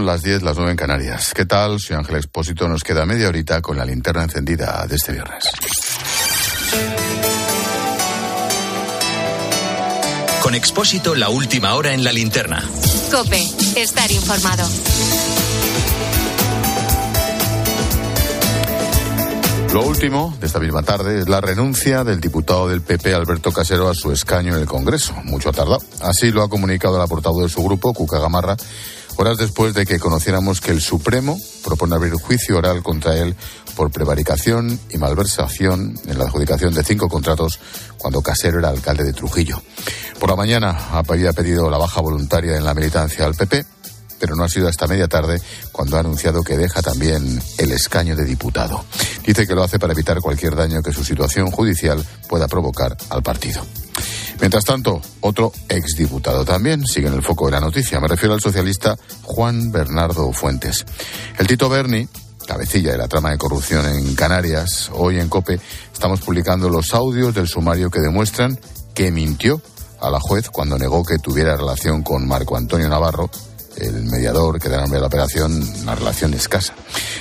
Son las 10, las 9 en Canarias. ¿Qué tal? Soy Ángel Expósito. Nos queda media horita con la linterna encendida de este viernes. Con Expósito, la última hora en la linterna. Cope, estar informado. Lo último de esta misma tarde es la renuncia del diputado del PP Alberto Casero a su escaño en el Congreso. Mucho ha tardado. Así lo ha comunicado la portavoz de su grupo, Cuca Gamarra, horas después de que conociéramos que el Supremo propone abrir juicio oral contra él por prevaricación y malversación en la adjudicación de cinco contratos cuando Casero era alcalde de Trujillo. Por la mañana había pedido la baja voluntaria en la militancia al PP pero no ha sido hasta media tarde cuando ha anunciado que deja también el escaño de diputado. Dice que lo hace para evitar cualquier daño que su situación judicial pueda provocar al partido. Mientras tanto, otro exdiputado también sigue en el foco de la noticia. Me refiero al socialista Juan Bernardo Fuentes. El Tito Berni, cabecilla de la trama de corrupción en Canarias, hoy en COPE estamos publicando los audios del sumario que demuestran que mintió a la juez cuando negó que tuviera relación con Marco Antonio Navarro, el mediador que da nombre a la operación, una relación escasa.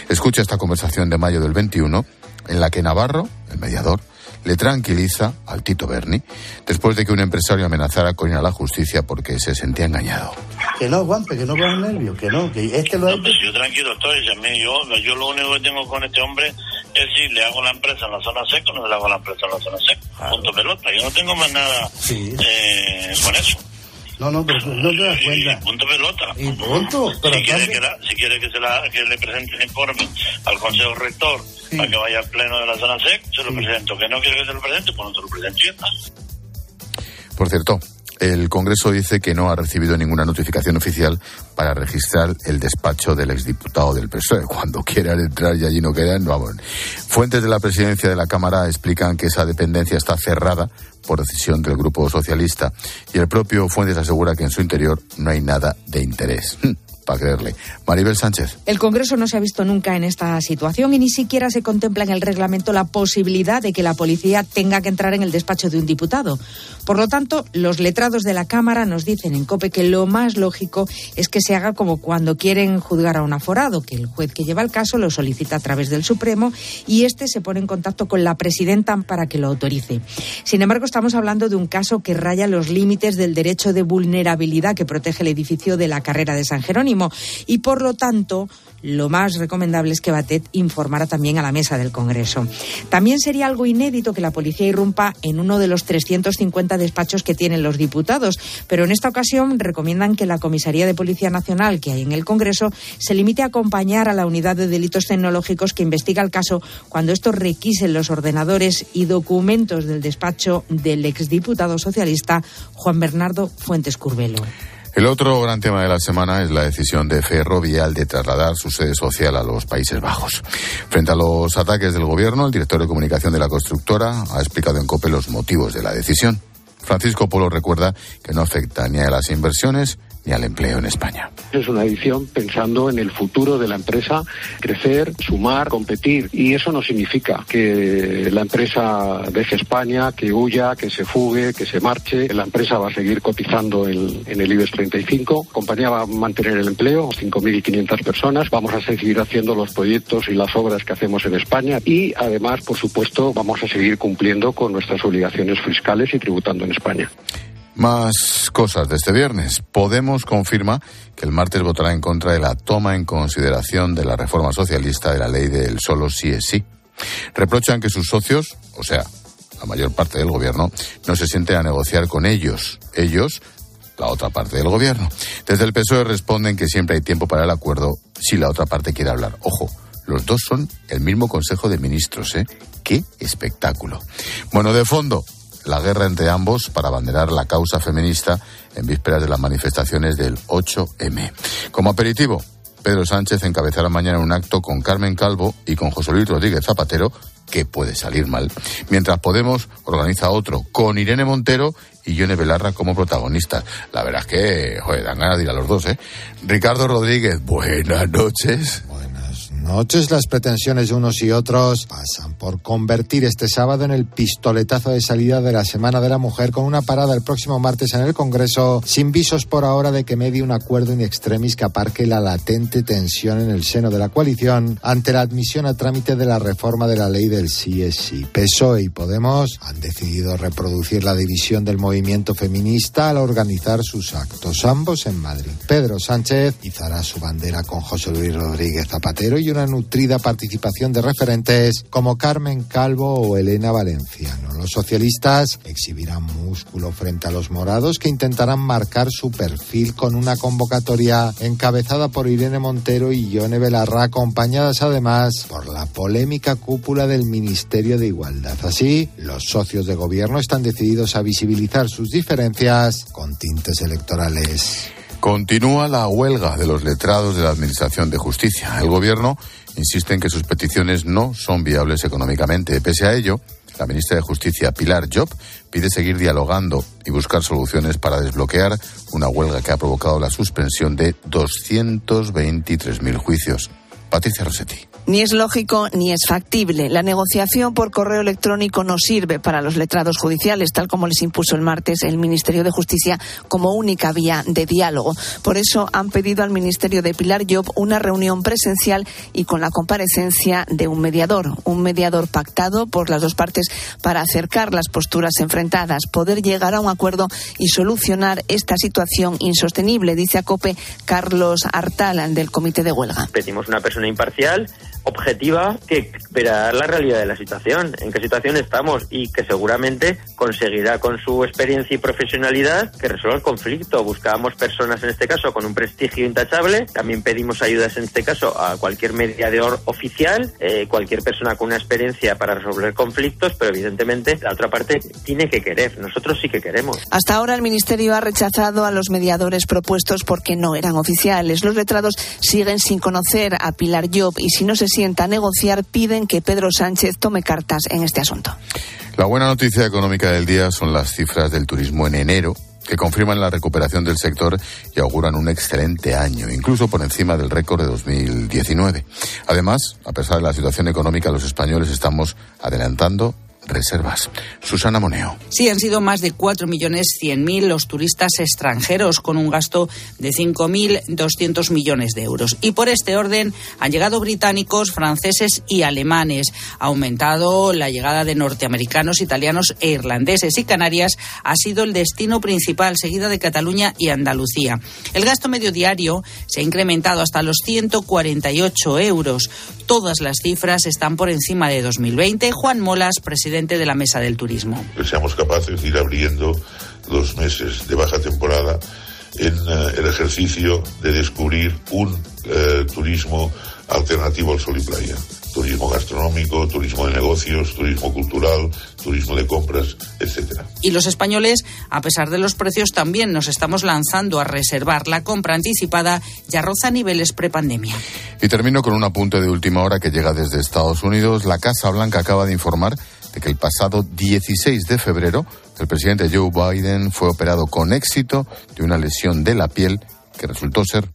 Escucha esta conversación de mayo del 21 en la que Navarro, el mediador, le tranquiliza al Tito Berni después de que un empresario amenazara con ir a la justicia porque se sentía engañado. Que no aguante, que no coja nervios, que no, que este lo ha no, pues yo tranquilo estoy, yo, yo lo único que tengo con este hombre es si le hago la empresa en la zona seca o no le hago la empresa en la zona seca. Punto pelota, yo no tengo más nada eh, con eso. No, no, pero no te das cuenta. punto pelota. Y punto. Pero si, quiere que, la, si quiere que, se la, que le presente el informe al Consejo Rector para que vaya al pleno de la zona SEC, se lo presento. Que no quiere que se lo presente, pues no se lo presente. Por cierto, el Congreso dice que no ha recibido ninguna notificación oficial para registrar el despacho del exdiputado del PSOE. Cuando quieran entrar y allí no quedan, vamos. Fuentes de la presidencia de la Cámara explican que esa dependencia está cerrada por decisión del Grupo Socialista y el propio Fuentes asegura que en su interior no hay nada de interés. Para creerle. Maribel Sánchez. El Congreso no se ha visto nunca en esta situación y ni siquiera se contempla en el reglamento la posibilidad de que la policía tenga que entrar en el despacho de un diputado. Por lo tanto, los letrados de la Cámara nos dicen en COPE que lo más lógico es que se haga como cuando quieren juzgar a un aforado, que el juez que lleva el caso lo solicita a través del Supremo y este se pone en contacto con la presidenta para que lo autorice. Sin embargo, estamos hablando de un caso que raya los límites del derecho de vulnerabilidad que protege el edificio de la carrera de San Jerónimo y por lo tanto lo más recomendable es que Batet informara también a la mesa del Congreso. También sería algo inédito que la policía irrumpa en uno de los 350 despachos que tienen los diputados, pero en esta ocasión recomiendan que la Comisaría de Policía Nacional que hay en el Congreso se limite a acompañar a la unidad de delitos tecnológicos que investiga el caso cuando estos requisen los ordenadores y documentos del despacho del exdiputado socialista Juan Bernardo Fuentes Curbelo. El otro gran tema de la semana es la decisión de Ferrovial de trasladar su sede social a los Países Bajos. Frente a los ataques del gobierno, el director de comunicación de la constructora ha explicado en COPE los motivos de la decisión. Francisco Polo recuerda que no afecta ni a las inversiones y al empleo en España. Es una edición pensando en el futuro de la empresa, crecer, sumar, competir. Y eso no significa que la empresa deje España, que huya, que se fugue, que se marche. La empresa va a seguir cotizando en, en el IBEX 35. La compañía va a mantener el empleo, 5.500 personas. Vamos a seguir haciendo los proyectos y las obras que hacemos en España. Y además, por supuesto, vamos a seguir cumpliendo con nuestras obligaciones fiscales y tributando en España. Más cosas de este viernes. Podemos confirma que el martes votará en contra de la toma en consideración de la reforma socialista de la ley del solo sí es sí. Reprochan que sus socios, o sea, la mayor parte del gobierno, no se sienten a negociar con ellos. Ellos, la otra parte del gobierno. Desde el PSOE responden que siempre hay tiempo para el acuerdo si la otra parte quiere hablar. Ojo, los dos son el mismo Consejo de Ministros, ¿eh? ¡Qué espectáculo! Bueno, de fondo, la guerra entre ambos para abanderar la causa feminista en vísperas de las manifestaciones del 8M. Como aperitivo, Pedro Sánchez encabezará mañana un acto con Carmen Calvo y con José Luis Rodríguez Zapatero, que puede salir mal, mientras Podemos organiza otro con Irene Montero y Yone Belarra como protagonistas. La verdad es que, joder, dan ganas de ir a los dos, ¿eh? Ricardo Rodríguez, buenas noches. Noches. Las pretensiones de unos y otros pasan por convertir este sábado en el pistoletazo de salida de la Semana de la Mujer con una parada el próximo martes en el Congreso sin visos por ahora de que medie un acuerdo in extremis que aparque la latente tensión en el seno de la coalición ante la admisión a trámite de la reforma de la ley del sí. PSOE y Podemos han decidido reproducir la división del movimiento feminista al organizar sus actos, ambos en Madrid. Pedro Sánchez izará su bandera con José Luis Rodríguez Zapatero y una nutrida participación de referentes como Carmen Calvo o Elena Valenciano. Los socialistas exhibirán músculo frente a los morados que intentarán marcar su perfil con una convocatoria encabezada por Irene Montero y Yone Belarra, acompañadas además por la polémica cúpula del Ministerio de Igualdad. Así, los socios de gobierno están decididos a visibilizar sus diferencias con tintes electorales. Continúa la huelga de los letrados de la Administración de Justicia. El Gobierno insiste en que sus peticiones no son viables económicamente. Pese a ello, la ministra de Justicia, Pilar Job, pide seguir dialogando y buscar soluciones para desbloquear una huelga que ha provocado la suspensión de 223.000 juicios. Patricia Rossetti. Ni es lógico ni es factible. La negociación por correo electrónico no sirve para los letrados judiciales, tal como les impuso el martes el Ministerio de Justicia como única vía de diálogo. Por eso han pedido al Ministerio de Pilar Job una reunión presencial y con la comparecencia de un mediador, un mediador pactado por las dos partes para acercar las posturas enfrentadas, poder llegar a un acuerdo y solucionar esta situación insostenible, dice a COPE Carlos Artalan del Comité de Huelga. Pedimos una persona imparcial objetiva que verá la realidad de la situación, en qué situación estamos y que seguramente conseguirá con su experiencia y profesionalidad que resuelva el conflicto. Buscábamos personas en este caso con un prestigio intachable, también pedimos ayudas en este caso a cualquier mediador oficial, eh, cualquier persona con una experiencia para resolver conflictos, pero evidentemente la otra parte tiene que querer, nosotros sí que queremos. Hasta ahora el Ministerio ha rechazado a los mediadores propuestos porque no eran oficiales. Los letrados siguen sin conocer a Pilar Job y si no se sienta a negociar, piden que Pedro Sánchez tome cartas en este asunto. La buena noticia económica del día son las cifras del turismo en enero, que confirman la recuperación del sector y auguran un excelente año, incluso por encima del récord de 2019. Además, a pesar de la situación económica, los españoles estamos adelantando reservas. Susana Moneo. Sí, han sido más de 4.100.000 los turistas extranjeros con un gasto de 5.200 millones de euros. Y por este orden han llegado británicos, franceses y alemanes. Ha aumentado la llegada de norteamericanos, italianos e irlandeses y Canarias ha sido el destino principal, seguida de Cataluña y Andalucía. El gasto medio diario se ha incrementado hasta los 148 euros. Todas las cifras están por encima de 2020. Juan Molas, presidente de la Mesa del Turismo. Que seamos capaces de ir abriendo los meses de baja temporada en uh, el ejercicio de descubrir un uh, turismo alternativo al sol y playa. Turismo gastronómico, turismo de negocios, turismo cultural, turismo de compras, etcétera. Y los españoles, a pesar de los precios, también nos estamos lanzando a reservar. La compra anticipada ya roza niveles prepandemia. Y termino con un apunte de última hora que llega desde Estados Unidos. La Casa Blanca acaba de informar de que el pasado 16 de febrero el presidente Joe Biden fue operado con éxito de una lesión de la piel que resultó ser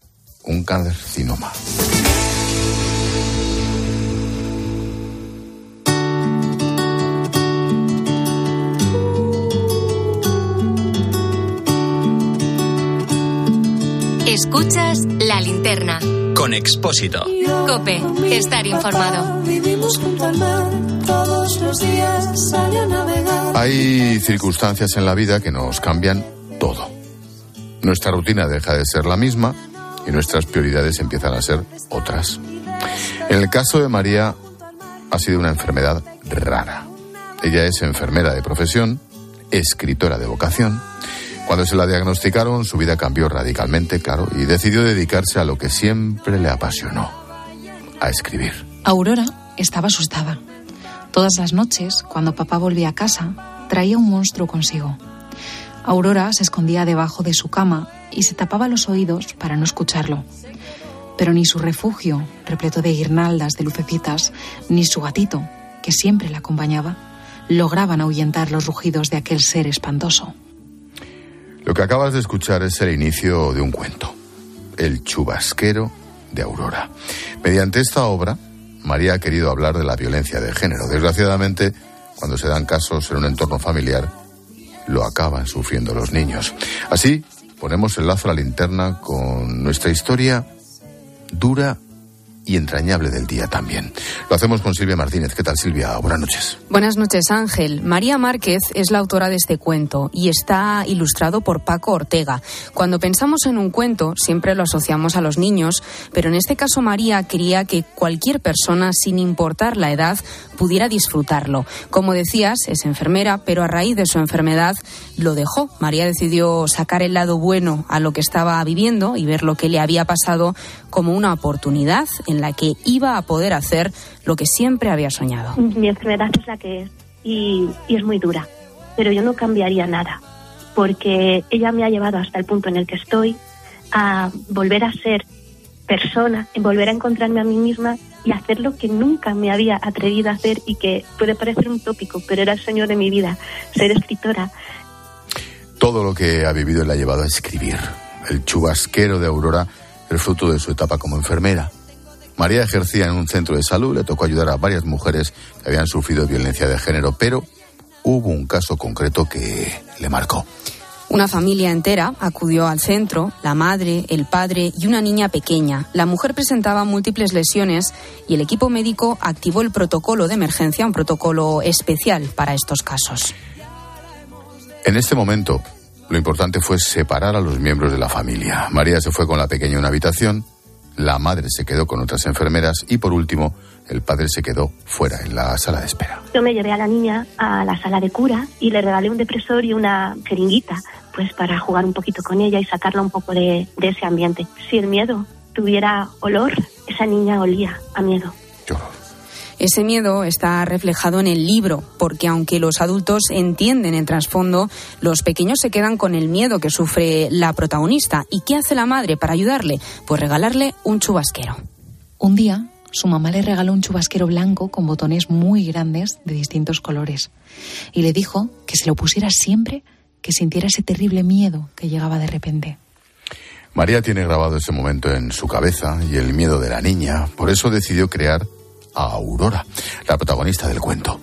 un carcinoma. Escuchas la linterna. Con Expósito. Cope, estar informado. Vivimos junto al mar, todos los días sale a navegar. Hay circunstancias en la vida que nos cambian todo. Nuestra rutina deja de ser la misma y nuestras prioridades empiezan a ser otras. En el caso de María ha sido una enfermedad rara. Ella es enfermera de profesión, escritora de vocación. Cuando se la diagnosticaron, su vida cambió radicalmente, claro, y decidió dedicarse a lo que siempre le apasionó, a escribir. Aurora estaba asustada. Todas las noches, cuando papá volvía a casa, traía un monstruo consigo. Aurora se escondía debajo de su cama y se tapaba los oídos para no escucharlo. Pero ni su refugio, repleto de guirnaldas de lucecitas, ni su gatito, que siempre la acompañaba, lograban ahuyentar los rugidos de aquel ser espantoso. Lo que acabas de escuchar es el inicio de un cuento, El chubasquero de Aurora. Mediante esta obra, María ha querido hablar de la violencia de género. Desgraciadamente, cuando se dan casos en un entorno familiar, lo acaban sufriendo los niños. Así, ponemos el lazo a la linterna con nuestra historia dura y entrañable del día también. Lo hacemos con Silvia Martínez. ¿Qué tal, Silvia? Buenas noches. Buenas noches, Ángel. María Márquez es la autora de este cuento y está ilustrado por Paco Ortega. Cuando pensamos en un cuento, siempre lo asociamos a los niños, pero en este caso María quería que cualquier persona, sin importar la edad, pudiera disfrutarlo. Como decías, es enfermera, pero a raíz de su enfermedad lo dejó. María decidió sacar el lado bueno a lo que estaba viviendo y ver lo que le había pasado como una oportunidad en la que iba a poder hacer lo que siempre había soñado. Mi enfermedad es la que es y, y, es muy dura, pero yo no cambiaría nada, porque ella me ha llevado hasta el punto en el que estoy a volver a ser persona, en volver a encontrarme a mí misma y hacer lo que nunca me había atrevido a hacer y que puede parecer un tópico, pero era el sueño de mi vida, ser escritora. Todo lo que ha vivido le ha llevado a escribir. El chubasquero de Aurora el fruto de su etapa como enfermera. María ejercía en un centro de salud, le tocó ayudar a varias mujeres que habían sufrido violencia de género, pero hubo un caso concreto que le marcó. Una familia entera acudió al centro, la madre, el padre y una niña pequeña. La mujer presentaba múltiples lesiones y el equipo médico activó el protocolo de emergencia, un protocolo especial para estos casos. En este momento, lo importante fue separar a los miembros de la familia. María se fue con la pequeña a una habitación, la madre se quedó con otras enfermeras y por último el padre se quedó fuera en la sala de espera. Yo me llevé a la niña a la sala de cura y le regalé un depresor y una jeringuita, pues para jugar un poquito con ella y sacarla un poco de, de ese ambiente. Si el miedo tuviera olor, esa niña olía a miedo. Ese miedo está reflejado en el libro, porque aunque los adultos entienden el trasfondo, los pequeños se quedan con el miedo que sufre la protagonista. ¿Y qué hace la madre para ayudarle? Pues regalarle un chubasquero. Un día, su mamá le regaló un chubasquero blanco con botones muy grandes de distintos colores y le dijo que se lo pusiera siempre que sintiera ese terrible miedo que llegaba de repente. María tiene grabado ese momento en su cabeza y el miedo de la niña, por eso decidió crear a Aurora, la protagonista del cuento.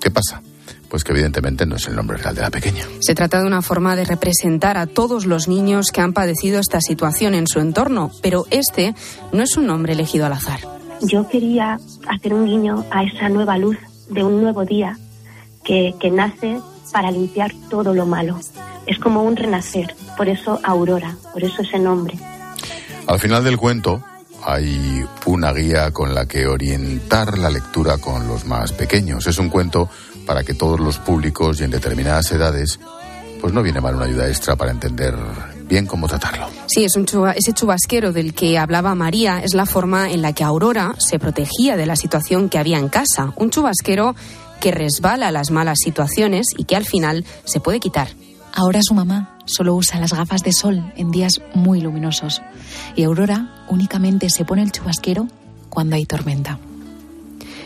¿Qué pasa? Pues que evidentemente no es el nombre real de la pequeña. Se trata de una forma de representar a todos los niños que han padecido esta situación en su entorno, pero este no es un nombre elegido al azar. Yo quería hacer un guiño a esa nueva luz de un nuevo día que, que nace para limpiar todo lo malo. Es como un renacer, por eso Aurora, por eso ese nombre. Al final del cuento, hay una guía con la que orientar la lectura con los más pequeños. Es un cuento para que todos los públicos y en determinadas edades, pues no viene mal una ayuda extra para entender bien cómo tratarlo. Sí, es un ese chubasquero del que hablaba María es la forma en la que Aurora se protegía de la situación que había en casa. Un chubasquero que resbala las malas situaciones y que al final se puede quitar. Ahora su mamá solo usa las gafas de sol en días muy luminosos y Aurora únicamente se pone el chubasquero cuando hay tormenta.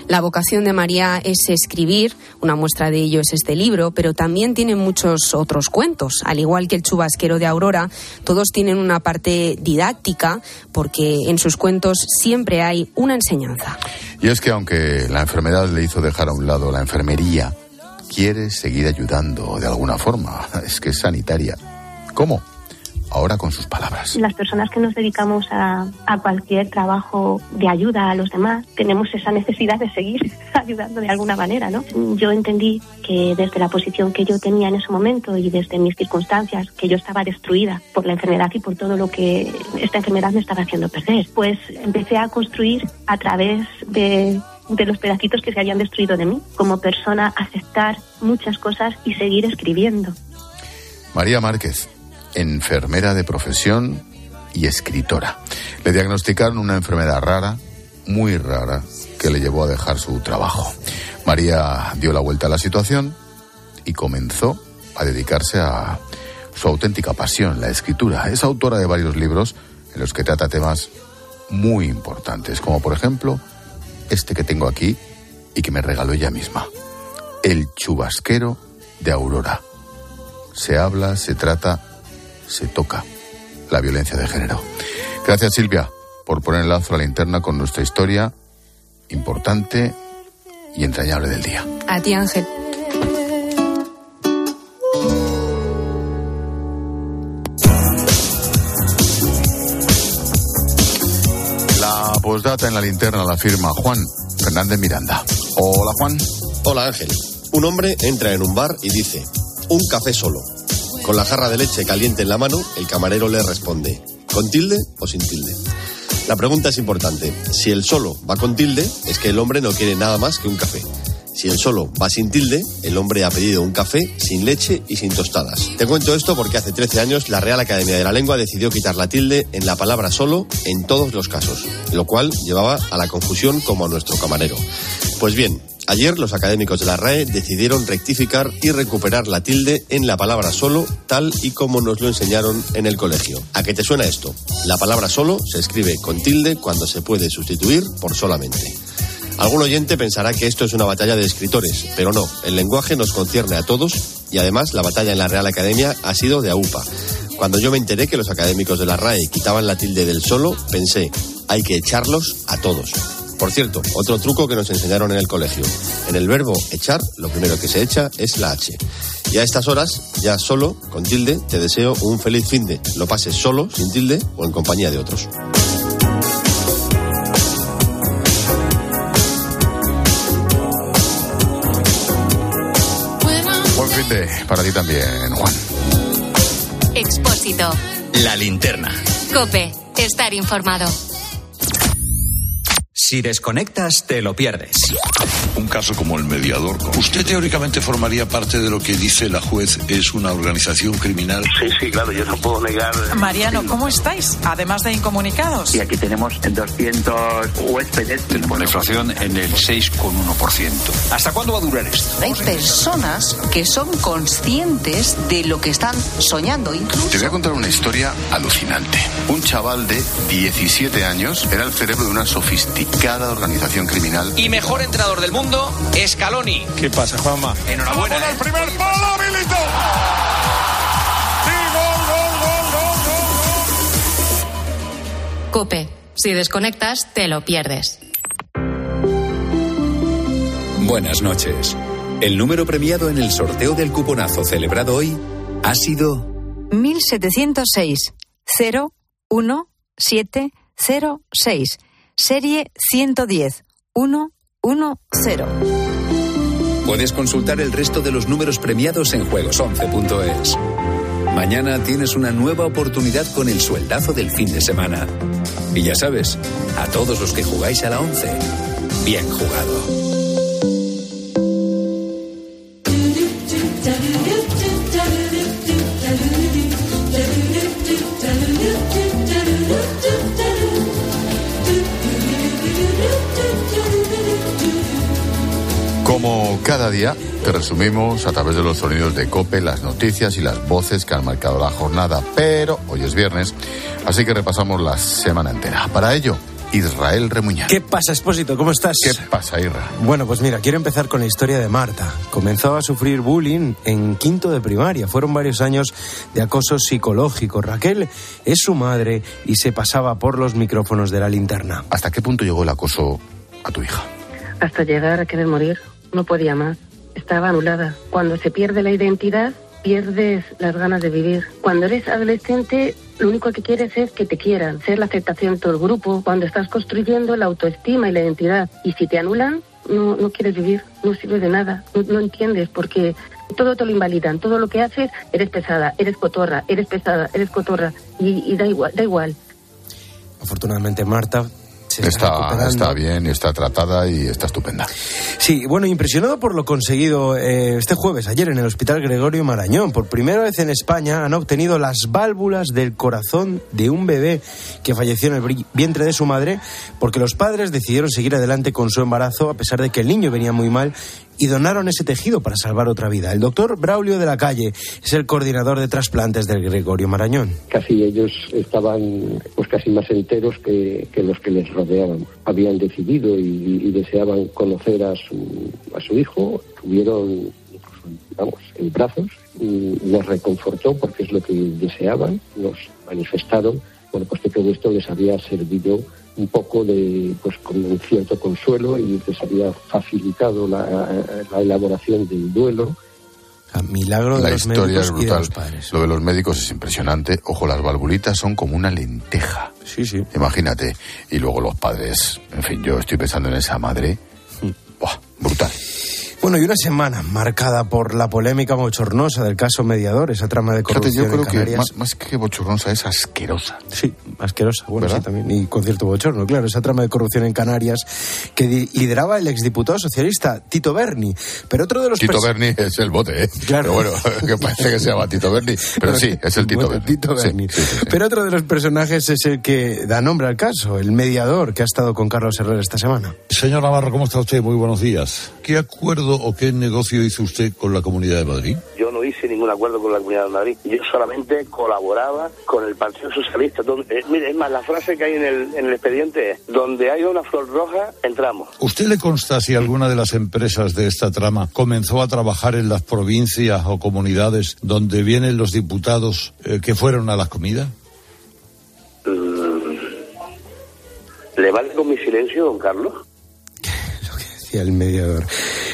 La vocación de María es escribir, una muestra de ello es este libro, pero también tiene muchos otros cuentos. Al igual que el chubasquero de Aurora, todos tienen una parte didáctica porque en sus cuentos siempre hay una enseñanza. Y es que aunque la enfermedad le hizo dejar a un lado la enfermería, quiere seguir ayudando de alguna forma. Es que es sanitaria. ¿Cómo? Ahora con sus palabras. Las personas que nos dedicamos a, a, cualquier trabajo de ayuda a los demás tenemos esa necesidad de seguir ayudando de alguna manera, ¿no? Yo entendí que desde la posición que yo tenía en ese momento y desde mis circunstancias, que yo estaba destruida por la enfermedad y por todo lo que esta enfermedad me estaba haciendo perder, pues empecé a construir a través de de los pedacitos que se habían destruido de mí. Como persona, aceptar muchas cosas y seguir escribiendo. María Márquez, enfermera de profesión y escritora. Le diagnosticaron una enfermedad rara, muy rara, que le llevó a dejar su trabajo. María dio la vuelta a la situación y comenzó a dedicarse a su auténtica pasión, la escritura. Es autora de varios libros en los que trata temas muy importantes, como por ejemplo este que tengo aquí y que me regaló ella misma. El chubasquero de Aurora. Se habla, se trata, se toca la violencia de género. Gracias Silvia por poner el lazo a la linterna con nuestra historia importante y entrañable del día. A ti, Ángel. La postdata en la linterna la firma Juan Fernández Miranda. Hola, Juan. Hola, Ángel. Un hombre entra en un bar y dice, un café solo. Con la jarra de leche caliente en la mano, el camarero le responde, ¿con tilde o sin tilde? La pregunta es importante. Si el solo va con tilde, es que el hombre no quiere nada más que un café. Si el solo va sin tilde, el hombre ha pedido un café sin leche y sin tostadas. Te cuento esto porque hace 13 años la Real Academia de la Lengua decidió quitar la tilde en la palabra solo en todos los casos, lo cual llevaba a la confusión como a nuestro camarero. Pues bien, Ayer los académicos de la RAE decidieron rectificar y recuperar la tilde en la palabra solo, tal y como nos lo enseñaron en el colegio. ¿A qué te suena esto? La palabra solo se escribe con tilde cuando se puede sustituir por solamente. Algún oyente pensará que esto es una batalla de escritores, pero no, el lenguaje nos concierne a todos y además la batalla en la Real Academia ha sido de AUPA. Cuando yo me enteré que los académicos de la RAE quitaban la tilde del solo, pensé, hay que echarlos a todos. Por cierto, otro truco que nos enseñaron en el colegio. En el verbo echar, lo primero que se echa es la H. Y a estas horas, ya solo, con tilde, te deseo un feliz fin de. Lo pases solo, sin tilde o en compañía de otros. Buen fin de para ti también, Juan. Expósito. La linterna. Cope. Estar informado. Si desconectas, te lo pierdes. Un caso como el mediador. Usted teóricamente formaría parte de lo que dice la juez es una organización criminal. Sí, sí, claro, yo no puedo negar. Mariano, ¿cómo estáis? Además de incomunicados. Y aquí tenemos 200 huéspedes. Tenemos una inflación en el 6,1%. ¿Hasta cuándo va a durar esto? Hay personas que son conscientes de lo que están soñando. Incluso... Te voy a contar una historia alucinante. Un chaval de 17 años era el cerebro de una sofisticada organización criminal. Y mejor entrenador del mundo, Scaloni. ¿Qué pasa, Juanma? Enhorabuena. el primer palo, Milito! Cope. Si desconectas, te lo pierdes. Buenas noches. El número premiado en el sorteo del cuponazo celebrado hoy ha sido 1706 01706 serie 110 110. Puedes consultar el resto de los números premiados en juegos11.es. Mañana tienes una nueva oportunidad con el sueldazo del fin de semana. Y ya sabes, a todos los que jugáis a la 11, bien jugado. Cada día, te resumimos a través de los sonidos de Cope las noticias y las voces que han marcado la jornada. Pero hoy es viernes, así que repasamos la semana entera. Para ello, Israel Remuñán. ¿Qué pasa, Expósito? ¿Cómo estás? ¿Qué pasa, Isra? Bueno, pues mira, quiero empezar con la historia de Marta. Comenzó a sufrir bullying en quinto de primaria. Fueron varios años de acoso psicológico. Raquel es su madre y se pasaba por los micrófonos de la linterna. ¿Hasta qué punto llegó el acoso a tu hija? Hasta llegar a querer morir. No podía más. Estaba anulada. Cuando se pierde la identidad, pierdes las ganas de vivir. Cuando eres adolescente, lo único que quieres es que te quieran, ser la aceptación de todo el grupo. Cuando estás construyendo la autoestima y la identidad. Y si te anulan, no, no quieres vivir, no sirve de nada. No, entiendes porque todo te lo invalidan. Todo lo que haces, eres pesada, eres cotorra, eres pesada, eres cotorra. Y, y da igual, da igual. Afortunadamente, Marta se Está, recuperando. está bien, está tratada y está estupenda. Sí, bueno, impresionado por lo conseguido eh, este jueves, ayer en el Hospital Gregorio Marañón. Por primera vez en España han obtenido las válvulas del corazón de un bebé que falleció en el vientre de su madre porque los padres decidieron seguir adelante con su embarazo a pesar de que el niño venía muy mal y donaron ese tejido para salvar otra vida. El doctor Braulio de la Calle es el coordinador de trasplantes del Gregorio Marañón. Casi ellos estaban pues casi más enteros que, que los que les rodeaban. Habían decidido y, y deseaban conocer a su, a su hijo. Tuvieron, incluso, vamos, en brazos. Y les reconfortó porque es lo que deseaban. Nos manifestaron, bueno, pues que todo esto les había servido un poco de, pues con un cierto consuelo y les había facilitado la, la elaboración del duelo. milagro de La los historia médicos es y de brutal. los padres. Lo de los médicos es impresionante. Ojo, las valvulitas son como una lenteja. Sí, sí. Imagínate. Y luego los padres. En fin, yo estoy pensando en esa madre. Buah, brutal. Bueno, y una semana marcada por la polémica bochornosa del caso mediador, esa trama de Fíjate, corrupción yo creo en que más, más que bochornosa es asquerosa. Sí, asquerosa, bueno, ¿Verdad? sí también, y con cierto bochorno, claro, esa trama de corrupción en Canarias que lideraba el exdiputado socialista Tito Berni, pero otro de los Tito Berni es el bote, ¿eh? Claro. Pero bueno, que parece que se llama Tito Berni. Pero sí, es el Tito Bueno, Berni. Tito Sí, Berni. sí, sí, sí. Pero otro de los personajes es el que da nombre al caso, el mediador que ha estado con Carlos Herrera esta semana. Señor Navarro, ¿cómo está usted? Muy buenos días. ¿Qué acuerdo o qué negocio hizo usted con la Comunidad de Madrid? Yo no hice ningún acuerdo con la Comunidad de Madrid. Yo solamente colaboraba con el Partido Socialista. Donde- eh, mire, es más, la frase que hay en el, en el expediente es, donde hay una flor roja, entramos. ¿Usted le consta si alguna de las empresas de esta trama comenzó a trabajar en las provincias o comunidades donde vienen los diputados eh, que fueron a las comidas? Mm. ¿Le vale con mi silencio, don Carlos? Decía el mediador,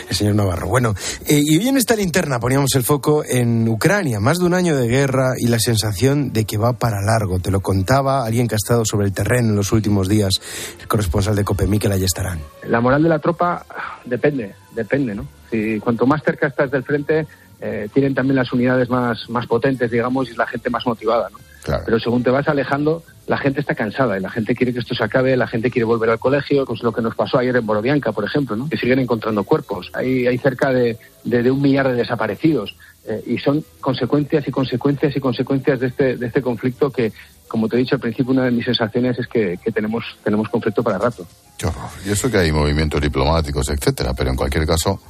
el señor Navarro. Bueno, eh, y hoy en esta linterna poníamos el foco en Ucrania, más de un año de guerra y la sensación de que va para largo. Te lo contaba alguien que ha estado sobre el terreno en los últimos días, el corresponsal de COPE, Miquel Ayestarán. La moral de la tropa depende, depende, ¿no? Si cuanto más cerca estás del frente, eh, tienen también las unidades más, más potentes, digamos, y la gente más motivada, ¿no? Pero según te vas alejando, la gente está cansada y la gente quiere que esto se acabe, la gente quiere volver al colegio, pues lo que nos pasó ayer en Borodianka, por ejemplo, ¿no? Que siguen encontrando cuerpos. Hay, hay cerca de, de, de un millar de desaparecidos eh, y son consecuencias y consecuencias y consecuencias de este, de este conflicto que, como te he dicho al principio, una de mis sensaciones es que, que tenemos, tenemos conflicto para rato. Qué horror. Y eso que hay movimientos diplomáticos, etcétera, pero en cualquier caso,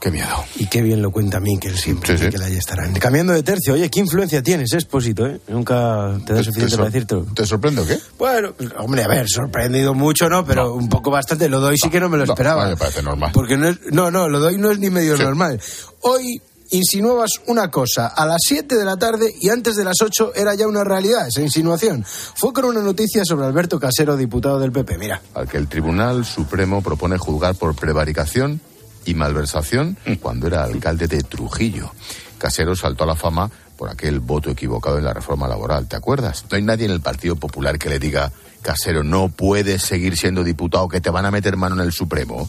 qué miedo. Y qué bien lo cuenta Miquel siempre, Miquel Ayestarán. Cambiando de tercio, oye, ¿qué influencia tienes, Expósito? Eh? Nunca te da suficiente sor- para decirte. ¿Te sorprende o qué? Bueno, hombre, a ver, sorprendido mucho, ¿no? Pero un poco bastante. Lo doy sí que no me lo No, esperaba. me parece normal. Porque no es, no, no, lo doy no es ni medio normal. Hoy insinuabas una cosa a las 7 de la tarde y antes de las 8 era ya una realidad esa insinuación. Fue con una noticia sobre Alberto Casero, diputado del PP. Mira. Al que el Tribunal Supremo propone juzgar por prevaricación y malversación cuando era alcalde de Trujillo. Casero saltó a la fama por aquel voto equivocado en la reforma laboral, ¿te acuerdas? No hay nadie en el Partido Popular que le diga, Casero, no puedes seguir siendo diputado, que te van a meter mano en el Supremo.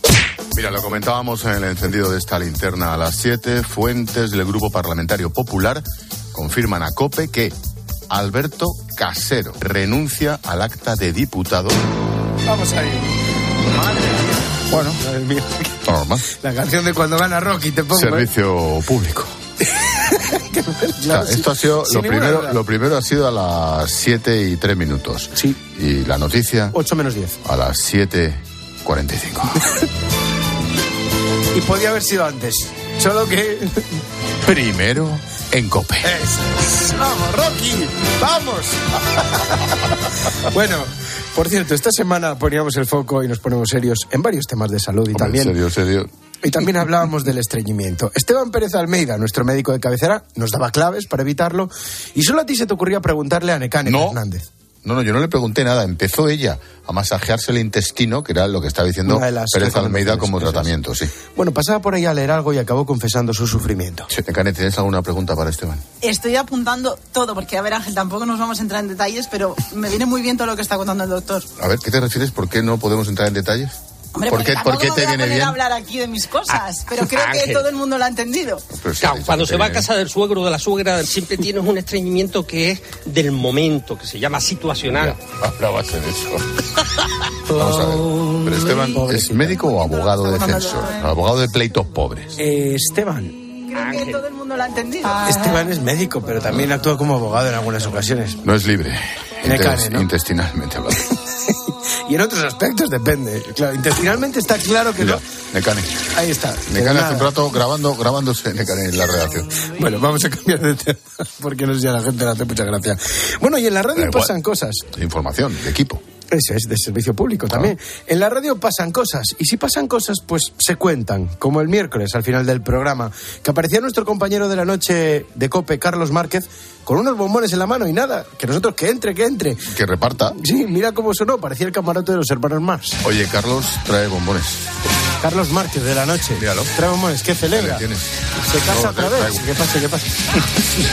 Mira, lo comentábamos en el encendido de esta linterna a las 7. Fuentes del Grupo Parlamentario Popular confirman a COPE que Alberto Casero renuncia al acta de diputado. Vamos ahí. Bueno, Madre mía. Normal. La canción de cuando gana Rocky te pongo. ¿eh? Servicio público. Claro, O sea, esto ha sido sin lo primero, lo primero ha sido a las 7 y 3 minutos. Sí. Y la noticia 8 menos 10. a las 7.45. Y podía haber sido antes. Solo que. Primero en COPE. ¡Vamos, Rocky! ¡Vamos! bueno, por cierto, esta semana poníamos el foco y nos ponemos serios en varios temas de salud y Hombre, también. serio, serio. Y también hablábamos del estreñimiento. Esteban Pérez Almeida, nuestro médico de cabecera, nos daba claves para evitarlo. Y solo a ti se te ocurría preguntarle a Necane No. Hernández. No, no, yo no le pregunté nada. Empezó ella a masajearse el intestino, que era lo que estaba diciendo Pérez Almeida como tratamiento, sí. Bueno, pasaba por ahí a leer algo y acabó confesando su sufrimiento. Sí, Necane, ¿tienes alguna pregunta para Esteban? Estoy apuntando todo, porque a ver Ángel, tampoco nos vamos a entrar en detalles, pero me viene muy bien todo lo que está contando el doctor. A ver, ¿qué te refieres? ¿Por qué no podemos entrar en detalles? Hombre, ¿Por qué, por qué te voy a viene poner bien? a hablar aquí de mis cosas, pero creo que Ángel. todo el mundo lo ha entendido. Claro, cuando se va a casa del suegro o de la suegra siempre tienes un estreñimiento que es del momento, que se llama situacional. A ser eso. Vamos a ver. Pero Esteban, ¿es médico o abogado defensor? Abogado de pleitos pobres. Eh, Esteban. Creo que todo el mundo lo ha entendido. Esteban es médico, pero también actúa como abogado en algunas ocasiones. No es libre. Necane, Intes- ¿no? Intestinalmente hablando. Y en otros aspectos depende. Claro, intestinalmente está claro que no. Necane. Ahí está. Necane hace un rato grabando, grabándose Necane en la redacción. Bueno, vamos a cambiar de tema, porque no sé si a la gente le hace mucha gracia. Bueno, y en la radio pasan cosas. Información, de equipo. Eso es, de servicio público también. En la radio pasan cosas, y si pasan cosas, pues se cuentan, como el miércoles al final del programa, que aparecía nuestro compañero de la noche de COPE, Carlos Márquez, con unos bombones en la mano y nada, que nosotros que entre, que entre. Que reparta. Sí, mira cómo sonó, parecía el camarote de los hermanos Mars. Oye, Carlos trae bombones. Carlos Márquez de la noche. Míralo. Trae bombones, ¿qué celebra? Tienes. Se casa No, otra vez. traigo. ¿Qué pasa? ¿Qué pasa?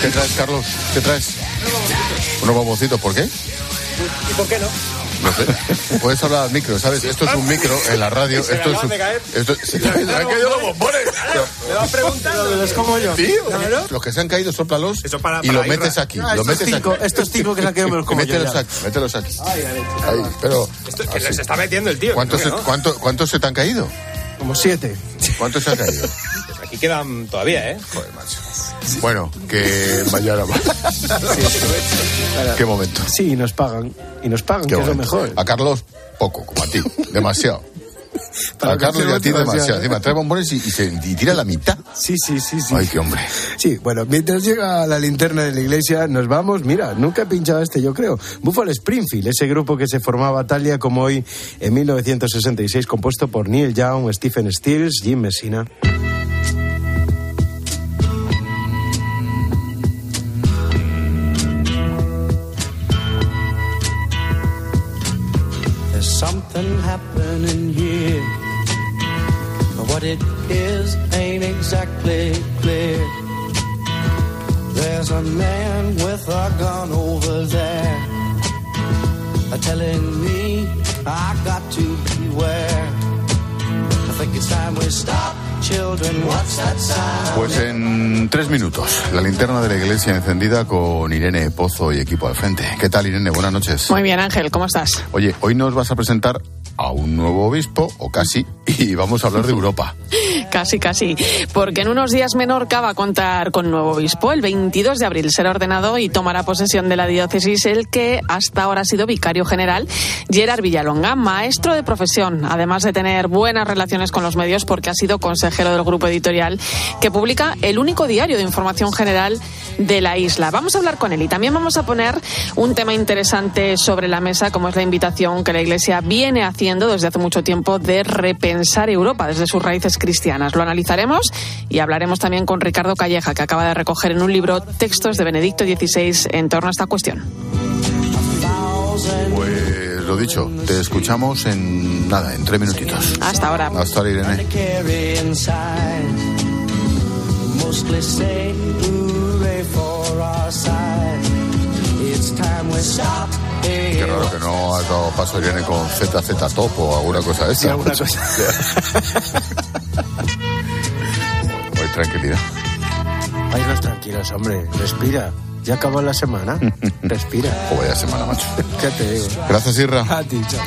¿Qué traes, Carlos? ¿Qué traes? Unos bomboncitos, ¿por qué? ¿Y por qué no? No sé. Puedes hablar al micro, ¿sabes? Esto es un micro en la radio. Se me Esto es un... de caer. Esto... Se me han caído los bombones. Me vas preguntando de los como yo. Sí, los que se han caído, sóplalos y para los metes aquí. Los estos metes cinco- aquí. estos cinco que se han caído me los como Mételos aquí, mételos aquí. Ahí, pero... se está metiendo el tío. ¿Cuántos, se, ¿no? cuánto- ¿Cuántos se te han caído? Como siete. ¿Cuántos se han caído? Aquí quedan todavía, ¿eh? Joder, macho. Bueno, que mañana va. Qué momento. Sí, y nos pagan. Y nos pagan, Qué que es lo mejor. A Carlos, poco, como a ti. Demasiado. Para a Carlos y a ti demasiado. Encima trae bombones y, y se, y tira la mitad. Sí, sí, sí, sí. Ay, qué hombre. Sí, bueno, mientras llega la linterna de la iglesia, nos vamos. Mira, nunca he pinchado este, yo creo. Buffalo Springfield, ese grupo que se formaba tal día como hoy en 1966, compuesto por Neil Young, Stephen Stills, Jim Messina. What it is ain't exactly clear. There's a man with a gun over there. Telling me Pues en tres minutos, la linterna de la iglesia encendida con Irene Pozo y equipo al frente. ¿Qué tal, Irene? Buenas noches. Muy bien, Ángel, ¿cómo estás? Oye, hoy nos vas a presentar a un nuevo obispo, o casi, y vamos a hablar de Europa. Casi, casi. Porque en unos días Menorca va a contar con nuevo obispo. El 22 de abril será ordenado y tomará posesión de la diócesis el que hasta ahora ha sido vicario general, Gerard Villalonga, maestro de profesión, además de tener buenas relaciones con los medios porque ha sido consejero del grupo editorial que publica el único diario de información general de la isla. Vamos a hablar con él y también vamos a poner un tema interesante sobre la mesa, como es la invitación que la Iglesia viene haciendo desde hace mucho tiempo de repensar Europa desde sus raíces cristianas. Lo analizaremos y hablaremos también con Ricardo Calleja, que acaba de recoger en un libro textos de Benedicto XVI en torno a esta cuestión. Pues lo dicho, te escuchamos en nada, en tres minutitos. Hasta ahora. Hasta ahora, Irene. Qué raro que no has dado paso, Irene, con ZZ Top o alguna cosa de esa. Sí, alguna cosa. Hoy tranquilidad. Váyanos tranquilos, hombre. Respira. Ya acabó la semana. Respira. O vaya semana, macho. ¿Qué te digo? Gracias, Irra. A ti, chao.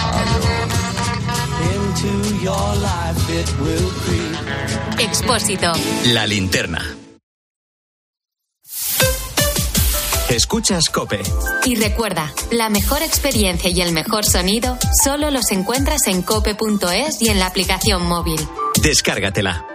Expósito. La linterna. Escuchas Cope. Y recuerda, la mejor experiencia y el mejor sonido solo los encuentras en cope.es y en la aplicación móvil. Descárgatela.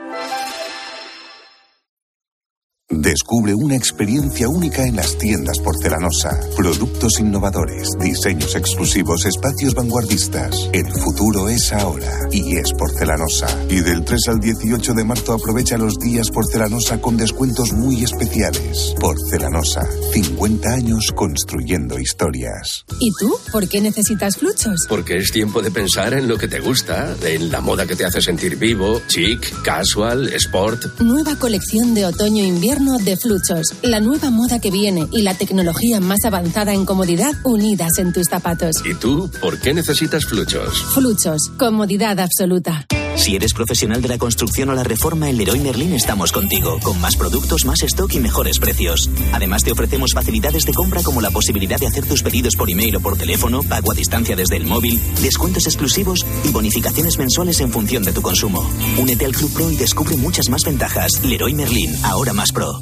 Descubre una experiencia única en las tiendas porcelanosa. Productos innovadores, diseños exclusivos, espacios vanguardistas. El futuro es ahora y es porcelanosa. Y del 3 al 18 de marzo aprovecha los días porcelanosa con descuentos muy especiales. Porcelanosa, 50 años construyendo historias. ¿Y tú? ¿Por qué necesitas fluchos? Porque es tiempo de pensar en lo que te gusta, en la moda que te hace sentir vivo, chic, casual, sport. Nueva colección de otoño-invierno de Fluchos. La nueva moda que viene y la tecnología más avanzada en comodidad unidas en tus zapatos. ¿Y tú por qué necesitas fluchos? Fluchos. Comodidad absoluta. Si eres profesional de la construcción o la reforma, en Leroy Merlin estamos contigo, con más productos, más stock y mejores precios. Además, te ofrecemos facilidades de compra como la posibilidad de hacer tus pedidos por email o por teléfono, pago a distancia desde el móvil, descuentos exclusivos y bonificaciones mensuales en función de tu consumo. Únete al Club Pro y descubre muchas más ventajas. Leroy Merlin, ahora más pro.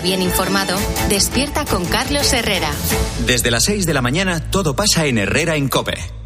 bien informado, despierta con Carlos Herrera. Desde las 6 de la mañana todo pasa en Herrera en Cope.